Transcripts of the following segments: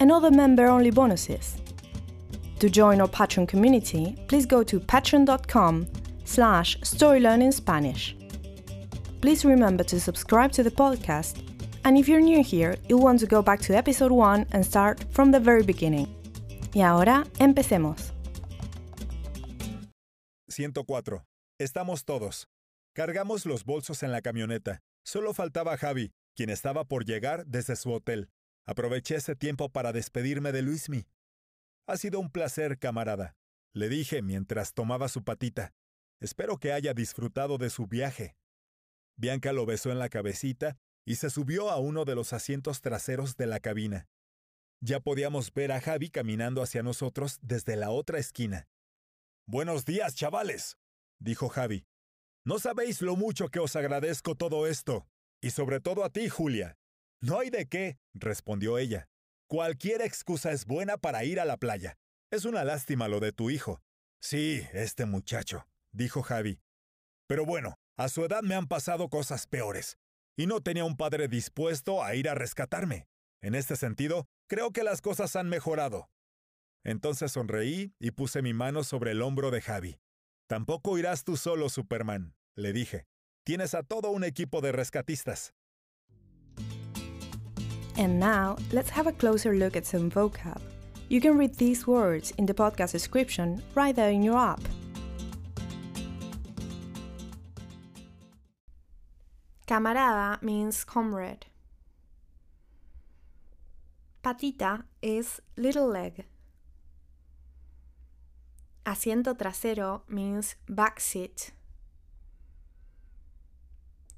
and other member-only bonuses. To join our Patreon community, please go to patreon.com slash storylearningspanish. Please remember to subscribe to the podcast, and if you're new here, you'll want to go back to episode 1 and start from the very beginning. Y ahora, empecemos. 104. Estamos todos. Cargamos los bolsos en la camioneta. Solo faltaba Xavi, quien estaba por llegar desde su hotel. Aproveché ese tiempo para despedirme de Luismi. Ha sido un placer, camarada, le dije mientras tomaba su patita. Espero que haya disfrutado de su viaje. Bianca lo besó en la cabecita y se subió a uno de los asientos traseros de la cabina. Ya podíamos ver a Javi caminando hacia nosotros desde la otra esquina. Buenos días, chavales, dijo Javi. No sabéis lo mucho que os agradezco todo esto, y sobre todo a ti, Julia. No hay de qué, respondió ella. Cualquier excusa es buena para ir a la playa. Es una lástima lo de tu hijo. Sí, este muchacho, dijo Javi. Pero bueno, a su edad me han pasado cosas peores, y no tenía un padre dispuesto a ir a rescatarme. En este sentido, creo que las cosas han mejorado. Entonces sonreí y puse mi mano sobre el hombro de Javi. Tampoco irás tú solo, Superman, le dije. Tienes a todo un equipo de rescatistas. And now, let's have a closer look at some vocab. You can read these words in the podcast description right there in your app. Camarada means comrade. Patita is little leg. Asiento trasero means back seat.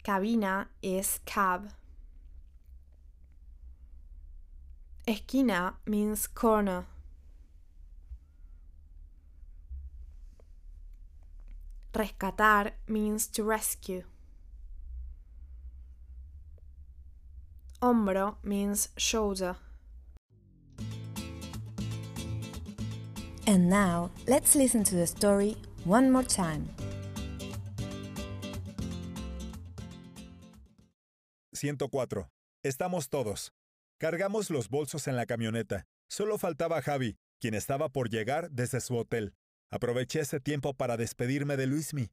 Cabina is cab. Esquina means corner. Rescatar means to rescue. Hombro means shoulder. And now, let's listen to the story one more time. 104. Estamos todos. Cargamos los bolsos en la camioneta. Solo faltaba Javi, quien estaba por llegar desde su hotel. Aproveché ese tiempo para despedirme de Luismi.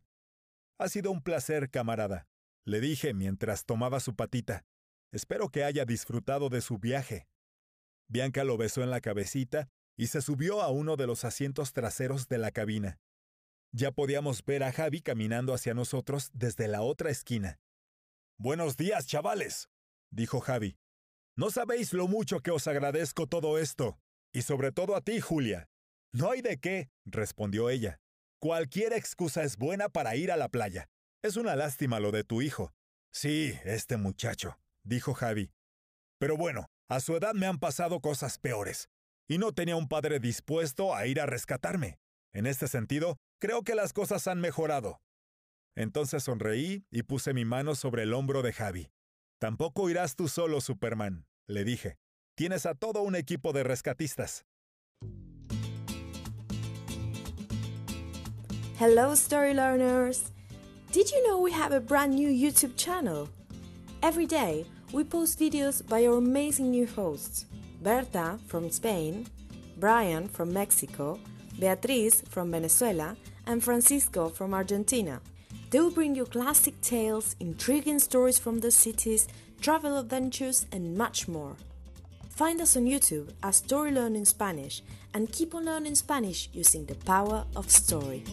Ha sido un placer, camarada, le dije mientras tomaba su patita. Espero que haya disfrutado de su viaje. Bianca lo besó en la cabecita y se subió a uno de los asientos traseros de la cabina. Ya podíamos ver a Javi caminando hacia nosotros desde la otra esquina. Buenos días, chavales, dijo Javi. No sabéis lo mucho que os agradezco todo esto, y sobre todo a ti, Julia. No hay de qué, respondió ella. Cualquier excusa es buena para ir a la playa. Es una lástima lo de tu hijo. Sí, este muchacho, dijo Javi. Pero bueno, a su edad me han pasado cosas peores, y no tenía un padre dispuesto a ir a rescatarme. En este sentido, creo que las cosas han mejorado. Entonces sonreí y puse mi mano sobre el hombro de Javi. Tampoco irás tú solo, Superman, le dije. Tienes a todo un equipo de rescatistas. Hello, story learners! Did you know we have a brand new YouTube channel? Every day, we post videos by our amazing new hosts Berta from Spain, Brian from Mexico, Beatriz from Venezuela, and Francisco from Argentina. They will bring you classic tales, intriguing stories from the cities, travel adventures, and much more. Find us on YouTube as Story Learning Spanish and keep on learning Spanish using the power of story.